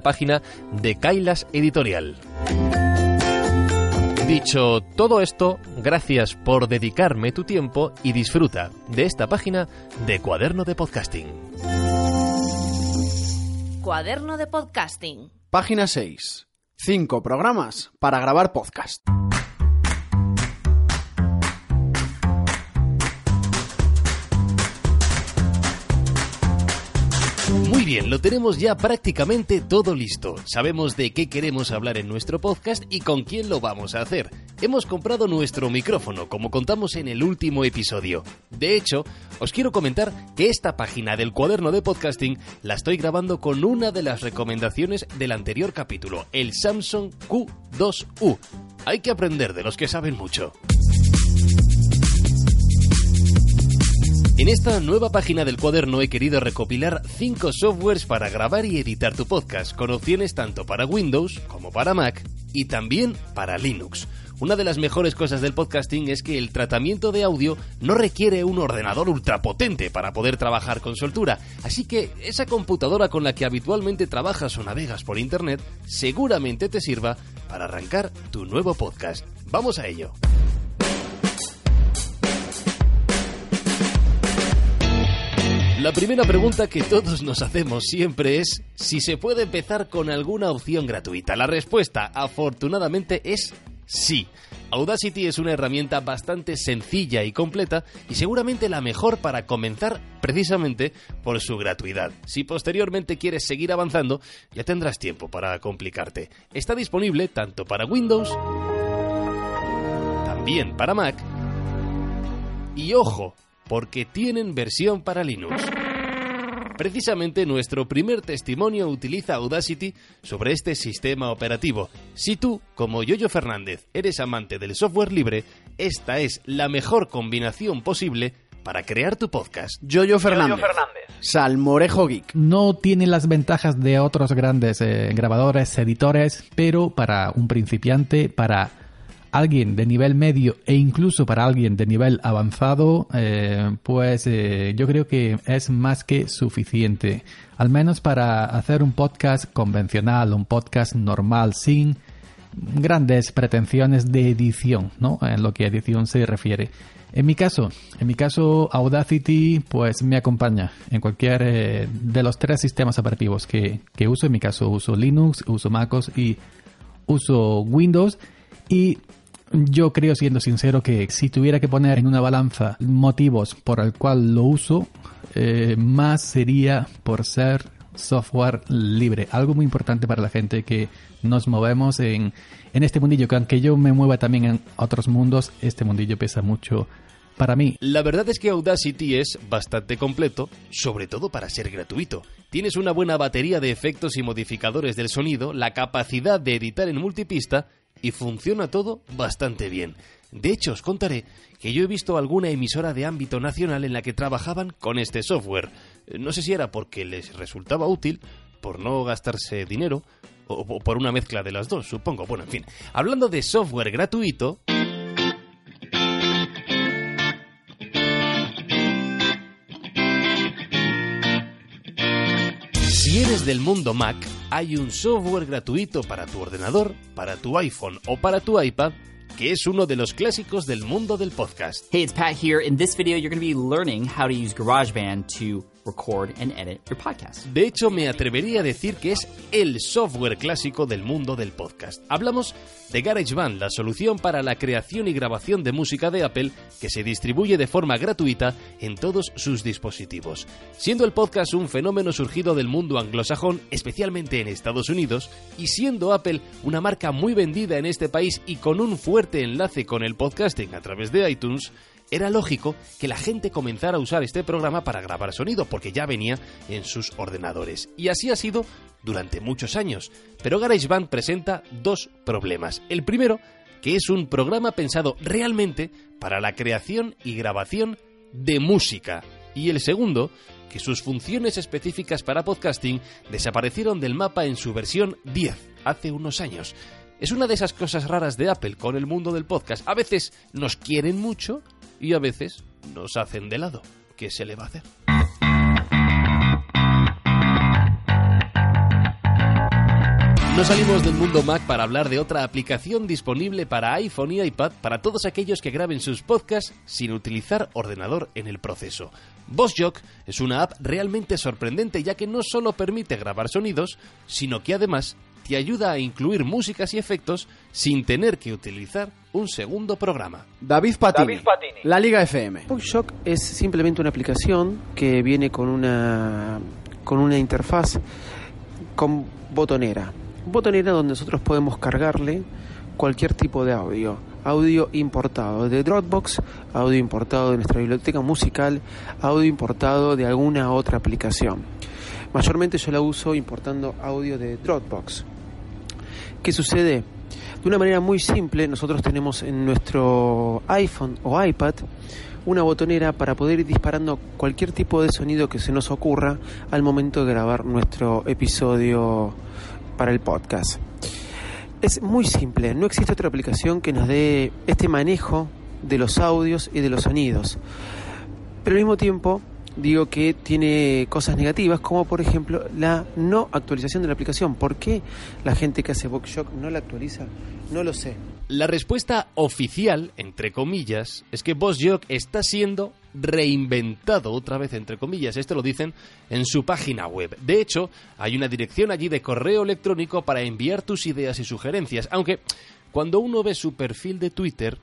página de Kailas Editorial. Dicho todo esto, gracias por dedicarme tu tiempo y disfruta de esta página de Cuaderno de Podcasting. Cuaderno de Podcasting. Página 6. 5 programas para grabar podcast. Lo tenemos ya prácticamente todo listo. Sabemos de qué queremos hablar en nuestro podcast y con quién lo vamos a hacer. Hemos comprado nuestro micrófono, como contamos en el último episodio. De hecho, os quiero comentar que esta página del cuaderno de podcasting la estoy grabando con una de las recomendaciones del anterior capítulo, el Samsung Q2U. Hay que aprender de los que saben mucho. En esta nueva página del cuaderno he querido recopilar 5 softwares para grabar y editar tu podcast, con opciones tanto para Windows como para Mac y también para Linux. Una de las mejores cosas del podcasting es que el tratamiento de audio no requiere un ordenador ultrapotente para poder trabajar con soltura, así que esa computadora con la que habitualmente trabajas o navegas por internet seguramente te sirva para arrancar tu nuevo podcast. Vamos a ello. La primera pregunta que todos nos hacemos siempre es si se puede empezar con alguna opción gratuita. La respuesta, afortunadamente, es sí. Audacity es una herramienta bastante sencilla y completa y seguramente la mejor para comenzar precisamente por su gratuidad. Si posteriormente quieres seguir avanzando, ya tendrás tiempo para complicarte. Está disponible tanto para Windows, también para Mac y ojo, porque tienen versión para Linux. Precisamente nuestro primer testimonio utiliza Audacity sobre este sistema operativo. Si tú, como Yoyo Fernández, eres amante del software libre, esta es la mejor combinación posible para crear tu podcast. Yoyo Fernández. Salmorejo Geek. No tiene las ventajas de otros grandes eh, grabadores, editores, pero para un principiante, para alguien de nivel medio e incluso para alguien de nivel avanzado, eh, pues eh, yo creo que es más que suficiente. Al menos para hacer un podcast convencional, un podcast normal, sin grandes pretensiones de edición, ¿no? En lo que a edición se refiere. En mi caso, en mi caso Audacity pues me acompaña en cualquier eh, de los tres sistemas operativos que, que uso. En mi caso uso Linux, uso MacOS y uso Windows. Y yo creo, siendo sincero, que si tuviera que poner en una balanza motivos por el cual lo uso, eh, más sería por ser software libre. Algo muy importante para la gente que nos movemos en, en este mundillo, que aunque yo me mueva también en otros mundos, este mundillo pesa mucho para mí. La verdad es que Audacity es bastante completo, sobre todo para ser gratuito. Tienes una buena batería de efectos y modificadores del sonido, la capacidad de editar en multipista y funciona todo bastante bien. De hecho, os contaré que yo he visto alguna emisora de ámbito nacional en la que trabajaban con este software. No sé si era porque les resultaba útil, por no gastarse dinero, o por una mezcla de las dos, supongo. Bueno, en fin, hablando de software gratuito... Del mundo Mac, hay un software gratuito para tu ordenador, para tu iPhone o para tu iPad que es uno de los clásicos del mundo del podcast. Hey, it's Pat here. In this video, you're going to be learning how to use GarageBand to record, and edit your podcast. De hecho, me atrevería a decir que es el software clásico del mundo del podcast. Hablamos de GarageBand, la solución para la creación y grabación de música de Apple que se distribuye de forma gratuita en todos sus dispositivos. Siendo el podcast un fenómeno surgido del mundo anglosajón, especialmente en Estados Unidos, y siendo Apple una marca muy vendida en este país y con un fuerte enlace con el podcasting a través de iTunes, era lógico que la gente comenzara a usar este programa para grabar sonido, porque ya venía en sus ordenadores. Y así ha sido durante muchos años. Pero GarageBand presenta dos problemas. El primero, que es un programa pensado realmente para la creación y grabación de música. Y el segundo, que sus funciones específicas para podcasting desaparecieron del mapa en su versión 10, hace unos años. Es una de esas cosas raras de Apple con el mundo del podcast. A veces nos quieren mucho y a veces nos hacen de lado. ¿Qué se le va a hacer? No salimos del mundo Mac para hablar de otra aplicación disponible para iPhone y iPad para todos aquellos que graben sus podcasts sin utilizar ordenador en el proceso. VoiceJock es una app realmente sorprendente ya que no solo permite grabar sonidos, sino que además te ayuda a incluir músicas y efectos sin tener que utilizar un segundo programa. David Patini, La Liga FM. VoiceShock es simplemente una aplicación que viene con una con una interfaz con botonera. Botonera donde nosotros podemos cargarle cualquier tipo de audio. Audio importado de Dropbox, audio importado de nuestra biblioteca musical, audio importado de alguna otra aplicación. Mayormente yo la uso importando audio de Dropbox. ¿Qué sucede? De una manera muy simple, nosotros tenemos en nuestro iPhone o iPad una botonera para poder ir disparando cualquier tipo de sonido que se nos ocurra al momento de grabar nuestro episodio para el podcast. Es muy simple, no existe otra aplicación que nos dé este manejo de los audios y de los sonidos. Pero al mismo tiempo digo que tiene cosas negativas, como por ejemplo la no actualización de la aplicación. ¿Por qué la gente que hace Boxshock no la actualiza? No lo sé. La respuesta oficial, entre comillas, es que BossJock está siendo reinventado otra vez, entre comillas. Esto lo dicen en su página web. De hecho, hay una dirección allí de correo electrónico para enviar tus ideas y sugerencias. Aunque cuando uno ve su perfil de Twitter,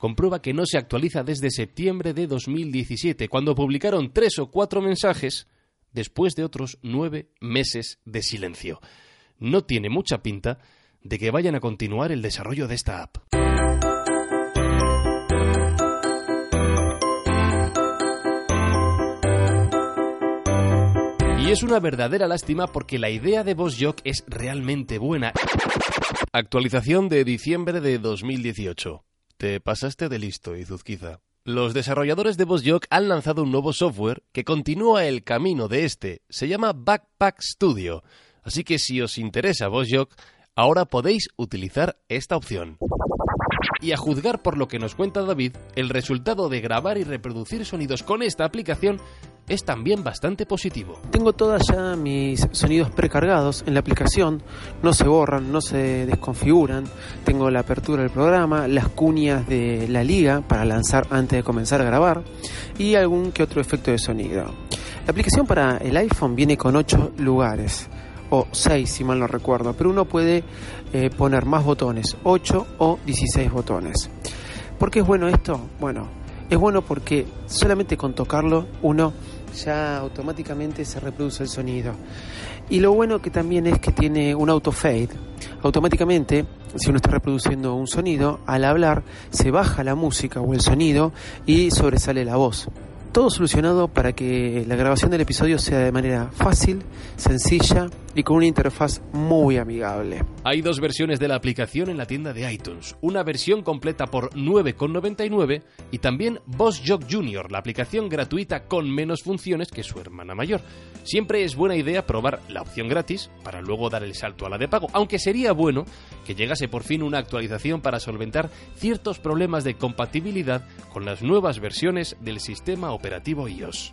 comprueba que no se actualiza desde septiembre de 2017, cuando publicaron tres o cuatro mensajes después de otros nueve meses de silencio. No tiene mucha pinta de que vayan a continuar el desarrollo de esta app. Y es una verdadera lástima porque la idea de BossJock es realmente buena. Actualización de diciembre de 2018. Te pasaste de listo, Izuzquiza. Los desarrolladores de BossJock han lanzado un nuevo software que continúa el camino de este. Se llama Backpack Studio. Así que si os interesa BossJock, ahora podéis utilizar esta opción. Y a juzgar por lo que nos cuenta David, el resultado de grabar y reproducir sonidos con esta aplicación es también bastante positivo. Tengo todas ya mis sonidos precargados en la aplicación, no se borran, no se desconfiguran. Tengo la apertura del programa, las cuñas de la liga para lanzar antes de comenzar a grabar y algún que otro efecto de sonido. La aplicación para el iPhone viene con 8 lugares o 6 si mal no recuerdo, pero uno puede eh, poner más botones, 8 o 16 botones. ¿Por qué es bueno esto? Bueno, es bueno porque solamente con tocarlo uno ya automáticamente se reproduce el sonido. Y lo bueno que también es que tiene un auto fade. Automáticamente, si uno está reproduciendo un sonido, al hablar se baja la música o el sonido y sobresale la voz. Todo solucionado para que la grabación del episodio sea de manera fácil, sencilla y con una interfaz muy amigable. Hay dos versiones de la aplicación en la tienda de iTunes. Una versión completa por 9,99 y también Boss Jock Junior, la aplicación gratuita con menos funciones que su hermana mayor. Siempre es buena idea probar la opción gratis para luego dar el salto a la de pago, aunque sería bueno que llegase por fin una actualización para solventar ciertos problemas de compatibilidad con las nuevas versiones del sistema operativo iOS.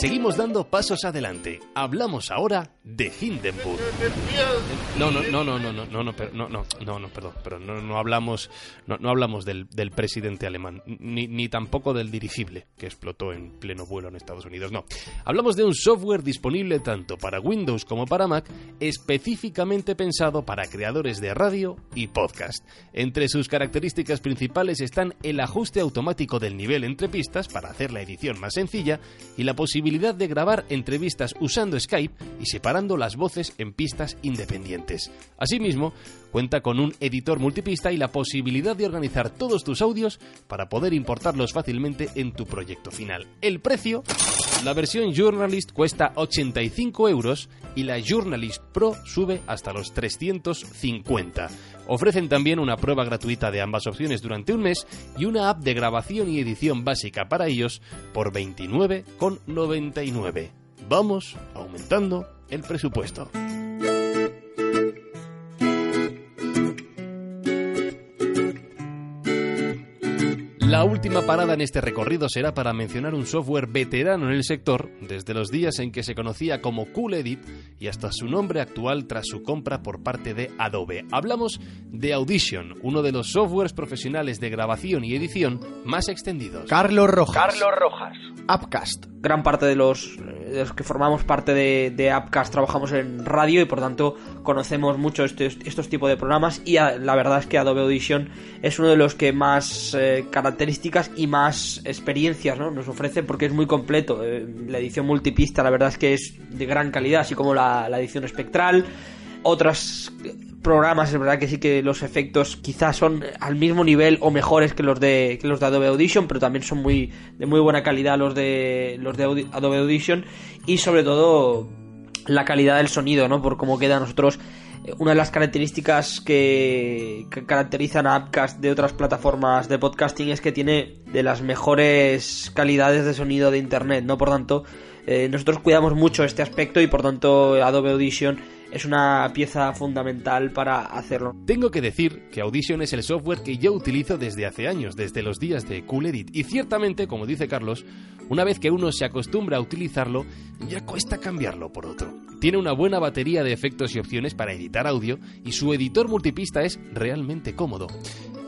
Seguimos dando pasos adelante. Hablamos ahora de Hindenburg. No, no, no, no, no, no, no, no, no, no, no, no, perdón, pero no, no hablamos, no, no hablamos del, del presidente alemán, ni, ni tampoco del dirigible que explotó en pleno vuelo en Estados Unidos. No, hablamos de un software disponible tanto para Windows como para Mac, específicamente pensado para creadores de radio y podcast. Entre sus características principales están el ajuste automático del nivel entre pistas para hacer la edición más sencilla y la posibilidad de grabar entrevistas usando Skype y separando las voces en pistas independientes. Asimismo, cuenta con un editor multipista y la posibilidad de organizar todos tus audios para poder importarlos fácilmente en tu proyecto final. El precio, la versión Journalist cuesta 85 euros y la Journalist Pro sube hasta los 350. Ofrecen también una prueba gratuita de ambas opciones durante un mes y una app de grabación y edición básica para ellos por 29,99. Vamos aumentando el presupuesto. Última parada en este recorrido será para mencionar un software veterano en el sector, desde los días en que se conocía como Cool Edit y hasta su nombre actual tras su compra por parte de Adobe. Hablamos de Audition, uno de los softwares profesionales de grabación y edición más extendidos. Carlos Rojas. Carlos Rojas. Upcast. Gran parte de los, de los que formamos parte de, de Appcast trabajamos en radio y por tanto conocemos mucho estos, estos tipos de programas y a- la verdad es que Adobe Audition es uno de los que más eh, características y más experiencias ¿no? nos ofrece porque es muy completo. Eh, la edición multipista la verdad es que es de gran calidad, así como la, la edición espectral. Otros programas, es verdad que sí que los efectos quizás son al mismo nivel o mejores que los de, que los de Adobe Audition, pero también son muy de muy buena calidad los de los de Adobe Audition y sobre todo la calidad del sonido, ¿no? Por cómo queda nosotros una de las características que, que caracterizan a Appcast de otras plataformas de podcasting es que tiene de las mejores calidades de sonido de internet, ¿no? Por tanto, eh, nosotros cuidamos mucho este aspecto y por tanto Adobe Audition es una pieza fundamental para hacerlo. Tengo que decir que Audition es el software que yo utilizo desde hace años, desde los días de Cool Edit. Y ciertamente, como dice Carlos, una vez que uno se acostumbra a utilizarlo, ya cuesta cambiarlo por otro. Tiene una buena batería de efectos y opciones para editar audio y su editor multipista es realmente cómodo.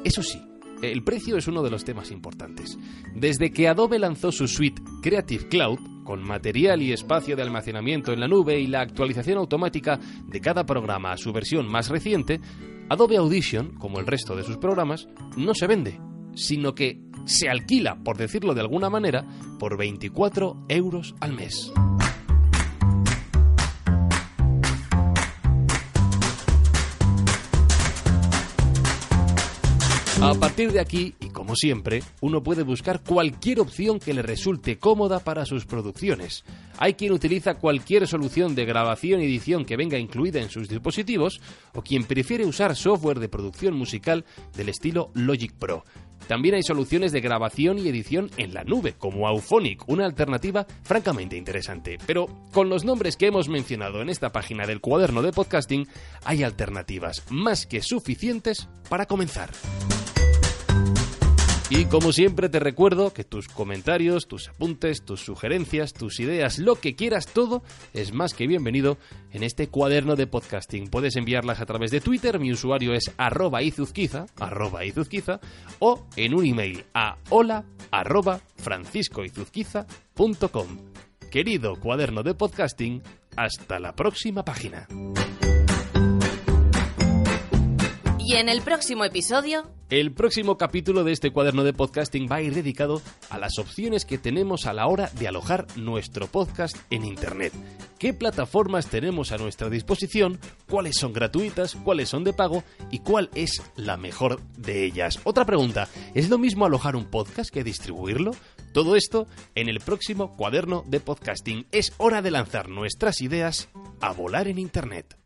Eso sí, el precio es uno de los temas importantes. Desde que Adobe lanzó su suite Creative Cloud, con material y espacio de almacenamiento en la nube y la actualización automática de cada programa a su versión más reciente, Adobe Audition, como el resto de sus programas, no se vende, sino que se alquila, por decirlo de alguna manera, por 24 euros al mes. A partir de aquí, y como siempre, uno puede buscar cualquier opción que le resulte cómoda para sus producciones. Hay quien utiliza cualquier solución de grabación y edición que venga incluida en sus dispositivos, o quien prefiere usar software de producción musical del estilo Logic Pro. También hay soluciones de grabación y edición en la nube, como Auphonic, una alternativa francamente interesante. Pero con los nombres que hemos mencionado en esta página del cuaderno de podcasting, hay alternativas más que suficientes para comenzar. Y como siempre te recuerdo que tus comentarios, tus apuntes, tus sugerencias, tus ideas, lo que quieras, todo es más que bienvenido en este cuaderno de podcasting. Puedes enviarlas a través de Twitter, mi usuario es arroba izuzquiza, arroba izuzquiza, o en un email a hola arroba franciscoizuzquiza.com. Querido cuaderno de podcasting, hasta la próxima página. Y en el próximo episodio, El próximo capítulo de este cuaderno de podcasting va a ir dedicado a las opciones que tenemos a la hora de alojar nuestro podcast en Internet. ¿Qué plataformas tenemos a nuestra disposición? ¿Cuáles son gratuitas? ¿Cuáles son de pago? ¿Y cuál es la mejor de ellas? Otra pregunta, ¿es lo mismo alojar un podcast que distribuirlo? Todo esto en el próximo cuaderno de podcasting. Es hora de lanzar nuestras ideas a volar en Internet.